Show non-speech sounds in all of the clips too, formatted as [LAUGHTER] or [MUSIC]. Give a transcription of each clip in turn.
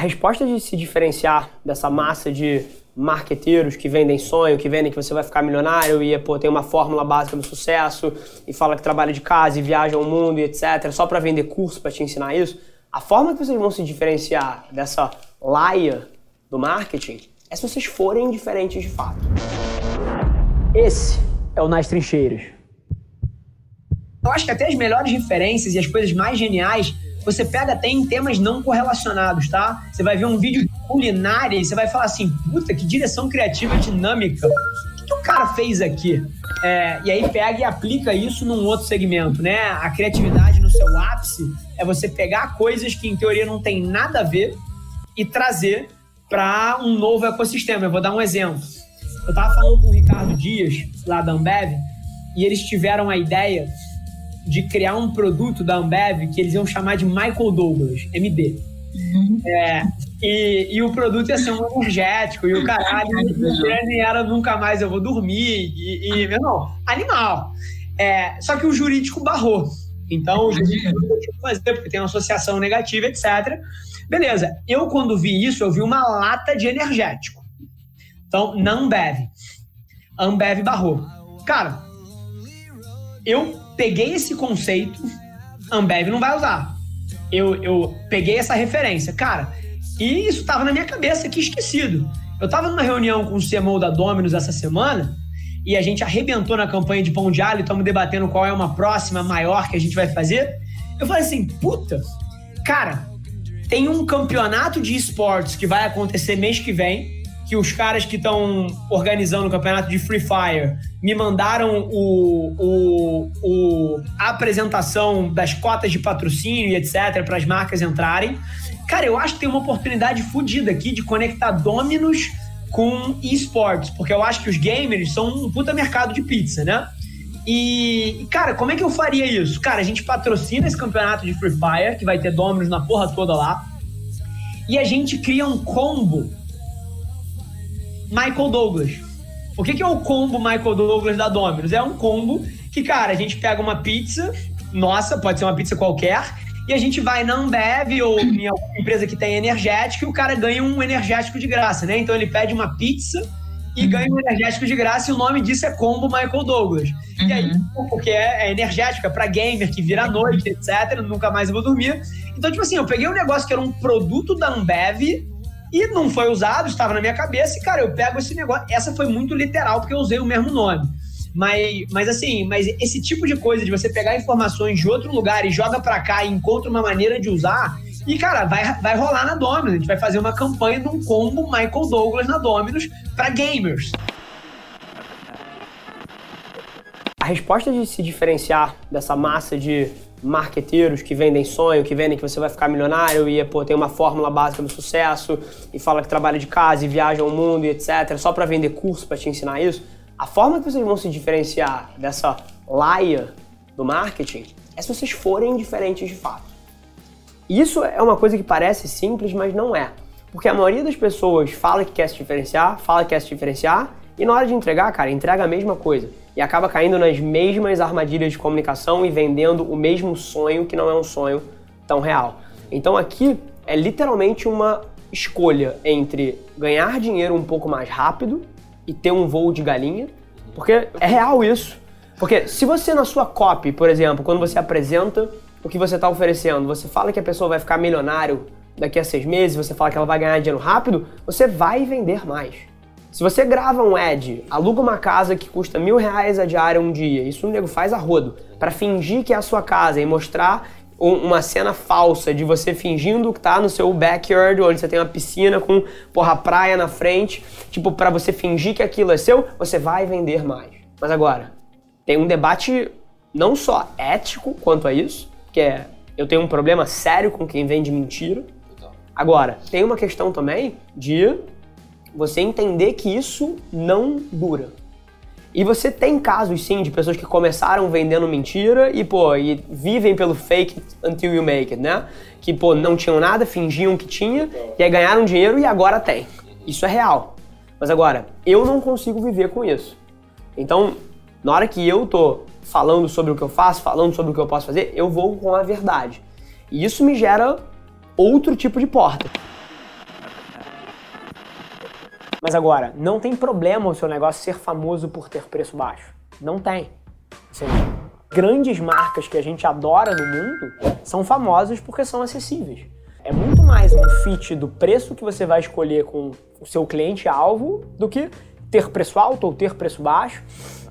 A resposta de se diferenciar dessa massa de marqueteiros que vendem sonho, que vendem que você vai ficar milionário e pô, tem uma fórmula básica do sucesso e fala que trabalha de casa e viaja ao mundo e etc, só para vender curso para te ensinar isso. A forma que vocês vão se diferenciar dessa laia do marketing é se vocês forem diferentes de fato. Esse é o Nas Trincheiras. Eu acho que até as melhores referências e as coisas mais geniais você pega até em temas não correlacionados, tá? Você vai ver um vídeo de culinária e você vai falar assim, puta, que direção criativa dinâmica. O que, que o cara fez aqui? É, e aí pega e aplica isso num outro segmento, né? A criatividade no seu ápice é você pegar coisas que em teoria não tem nada a ver e trazer para um novo ecossistema. Eu vou dar um exemplo. Eu tava falando com o Ricardo Dias, lá da Ambev, e eles tiveram a ideia de criar um produto da Ambev que eles iam chamar de Michael Douglas, MD. Uhum. É, e, e, o produto ia ser um energético, e o caralho, [LAUGHS] e era nunca mais eu vou dormir, e, e meu irmão, animal. É, só que o jurídico barrou. Então, o jurídico não tinha que fazer, porque tem uma associação negativa, etc. Beleza, eu quando vi isso, eu vi uma lata de energético. Então, na Ambev. A Ambev barrou. Cara, eu peguei esse conceito, Ambev não vai usar. Eu, eu peguei essa referência. Cara, e isso estava na minha cabeça aqui esquecido. Eu estava numa reunião com o CMO da Dominus essa semana e a gente arrebentou na campanha de pão de alho, estamos debatendo qual é uma próxima maior que a gente vai fazer. Eu falei assim, puta, cara, tem um campeonato de esportes que vai acontecer mês que vem que os caras que estão organizando o campeonato de Free Fire me mandaram o, o, o, a apresentação das cotas de patrocínio e etc. para as marcas entrarem. Cara, eu acho que tem uma oportunidade fodida aqui de conectar Dominos com esportes, porque eu acho que os gamers são um puta mercado de pizza, né? E, cara, como é que eu faria isso? Cara, a gente patrocina esse campeonato de Free Fire, que vai ter Dominos na porra toda lá, e a gente cria um combo Michael Douglas. O que, que é o combo Michael Douglas da Domino's? É um combo que, cara, a gente pega uma pizza, nossa, pode ser uma pizza qualquer, e a gente vai na Ambev ou em alguma empresa que tem energético e o cara ganha um energético de graça, né? Então ele pede uma pizza e ganha um energético de graça e o nome disso é combo Michael Douglas. Uhum. E aí, uhum. porque é, é energético, é pra gamer que vira à noite, etc. Nunca mais eu vou dormir. Então, tipo assim, eu peguei um negócio que era um produto da Ambev e não foi usado, estava na minha cabeça, e, cara, eu pego esse negócio. Essa foi muito literal, porque eu usei o mesmo nome. Mas, mas assim, mas esse tipo de coisa de você pegar informações de outro lugar e joga para cá e encontra uma maneira de usar. E, cara, vai, vai rolar na Dominus. A gente vai fazer uma campanha de um combo Michael Douglas na Dominus para gamers. A resposta de se diferenciar dessa massa de marqueteiros que vendem sonho, que vendem que você vai ficar milionário e pô, tem uma fórmula básica do sucesso e fala que trabalha de casa e viaja ao mundo e etc, só para vender curso para te ensinar isso. A forma que vocês vão se diferenciar dessa laia do marketing é se vocês forem diferentes de fato. Isso é uma coisa que parece simples, mas não é. Porque a maioria das pessoas fala que quer se diferenciar, fala que quer se diferenciar, e na hora de entregar, cara, entrega a mesma coisa e acaba caindo nas mesmas armadilhas de comunicação e vendendo o mesmo sonho que não é um sonho tão real. Então aqui é literalmente uma escolha entre ganhar dinheiro um pouco mais rápido e ter um voo de galinha, porque é real isso. Porque se você na sua copy, por exemplo, quando você apresenta o que você está oferecendo, você fala que a pessoa vai ficar milionário daqui a seis meses, você fala que ela vai ganhar dinheiro rápido, você vai vender mais. Se você grava um ad, aluga uma casa que custa mil reais a diária um dia, isso o nego faz a rodo, para fingir que é a sua casa e mostrar uma cena falsa de você fingindo que tá no seu backyard, onde você tem uma piscina com, porra, praia na frente, tipo, para você fingir que aquilo é seu, você vai vender mais. Mas agora, tem um debate não só ético quanto a isso, que é eu tenho um problema sério com quem vende mentira. Agora, tem uma questão também de você entender que isso não dura. E você tem casos sim de pessoas que começaram vendendo mentira e pô, e vivem pelo fake until you make it, né? Que pô, não tinham nada, fingiam que tinha e aí ganharam dinheiro e agora tem. Isso é real. Mas agora, eu não consigo viver com isso. Então, na hora que eu tô falando sobre o que eu faço, falando sobre o que eu posso fazer, eu vou com a verdade. E isso me gera outro tipo de porta. Mas agora, não tem problema o seu negócio ser famoso por ter preço baixo. Não tem. Assim, grandes marcas que a gente adora no mundo são famosas porque são acessíveis. É muito mais um fit do preço que você vai escolher com o seu cliente-alvo do que ter preço alto ou ter preço baixo.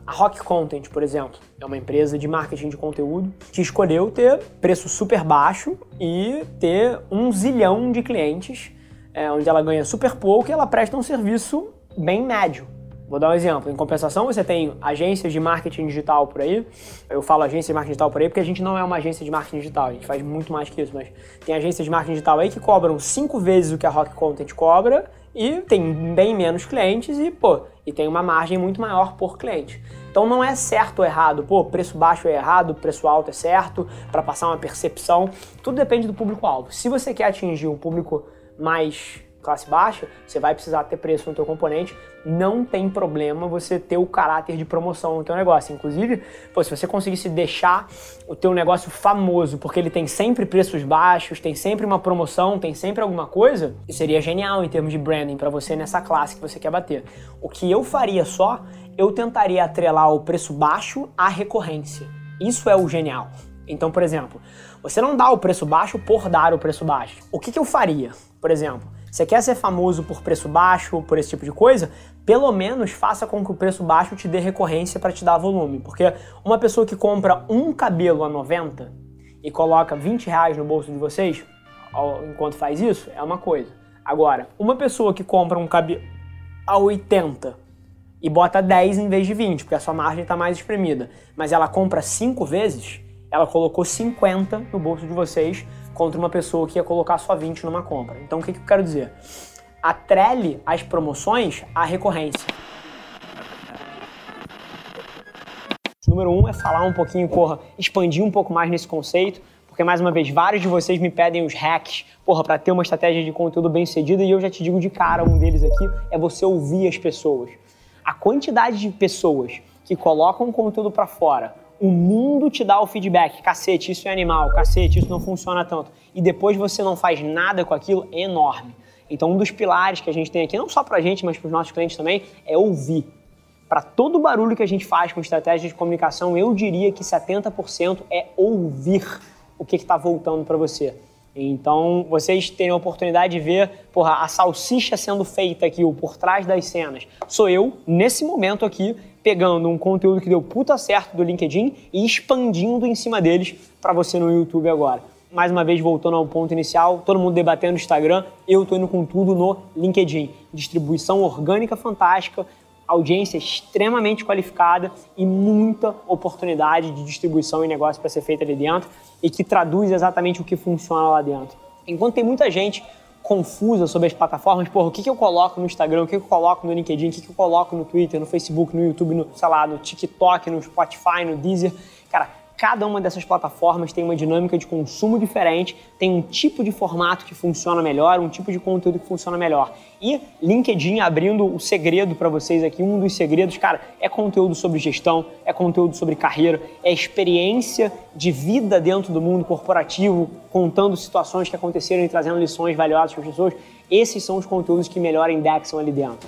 A Rock Content, por exemplo, é uma empresa de marketing de conteúdo que escolheu ter preço super baixo e ter um zilhão de clientes, é, onde ela ganha super pouco e ela presta um serviço bem médio. Vou dar um exemplo. Em compensação, você tem agências de marketing digital por aí. Eu falo agência de marketing digital por aí porque a gente não é uma agência de marketing digital. A gente faz muito mais que isso, mas tem agências de marketing digital aí que cobram cinco vezes o que a Rock Content cobra e tem bem menos clientes e, pô, e tem uma margem muito maior por cliente. Então não é certo ou errado, pô, preço baixo é errado, preço alto é certo, para passar uma percepção. Tudo depende do público-alvo. Se você quer atingir um público mais classe baixa, você vai precisar ter preço no teu componente. Não tem problema você ter o caráter de promoção no teu negócio. Inclusive, pô, se você conseguisse deixar o teu negócio famoso, porque ele tem sempre preços baixos, tem sempre uma promoção, tem sempre alguma coisa, seria genial em termos de branding para você nessa classe que você quer bater. O que eu faria só, eu tentaria atrelar o preço baixo à recorrência. Isso é o genial. Então, por exemplo, você não dá o preço baixo por dar o preço baixo. O que, que eu faria? Por exemplo, você quer ser famoso por preço baixo, por esse tipo de coisa? Pelo menos faça com que o preço baixo te dê recorrência para te dar volume. Porque uma pessoa que compra um cabelo a 90 e coloca 20 reais no bolso de vocês, enquanto faz isso, é uma coisa. Agora, uma pessoa que compra um cabelo a 80 e bota 10 em vez de 20, porque a sua margem está mais espremida, mas ela compra 5 vezes, ela colocou 50 no bolso de vocês contra uma pessoa que ia colocar só 20 numa compra. Então o que, que eu quero dizer? Atrele as promoções à recorrência. Número um é falar um pouquinho, porra, expandir um pouco mais nesse conceito, porque mais uma vez, vários de vocês me pedem os hacks, porra, para ter uma estratégia de conteúdo bem sucedida e eu já te digo de cara, um deles aqui é você ouvir as pessoas. A quantidade de pessoas que colocam conteúdo para fora o mundo te dá o feedback, cacete, isso é animal, cacete, isso não funciona tanto, e depois você não faz nada com aquilo, é enorme. Então, um dos pilares que a gente tem aqui, não só para a gente, mas para os nossos clientes também, é ouvir. Para todo o barulho que a gente faz com estratégia de comunicação, eu diria que 70% é ouvir o que está voltando para você. Então, vocês terem a oportunidade de ver porra, a salsicha sendo feita aqui, o por trás das cenas. Sou eu, nesse momento aqui, pegando um conteúdo que deu puta certo do LinkedIn e expandindo em cima deles para você no YouTube agora. Mais uma vez, voltando ao ponto inicial, todo mundo debatendo no Instagram, eu tô indo com tudo no LinkedIn. Distribuição orgânica fantástica, audiência extremamente qualificada e muita oportunidade de distribuição e negócio para ser feita ali dentro e que traduz exatamente o que funciona lá dentro. Enquanto tem muita gente confusa sobre as plataformas, porra, o que, que eu coloco no Instagram, o que, que eu coloco no LinkedIn, o que, que eu coloco no Twitter, no Facebook, no YouTube, no, sei lá, no TikTok, no Spotify, no Deezer. Cara, Cada uma dessas plataformas tem uma dinâmica de consumo diferente, tem um tipo de formato que funciona melhor, um tipo de conteúdo que funciona melhor. E LinkedIn abrindo o segredo para vocês aqui, um dos segredos, cara, é conteúdo sobre gestão, é conteúdo sobre carreira, é experiência de vida dentro do mundo corporativo, contando situações que aconteceram e trazendo lições valiosas para as pessoas. Esses são os conteúdos que melhor indexam ali dentro.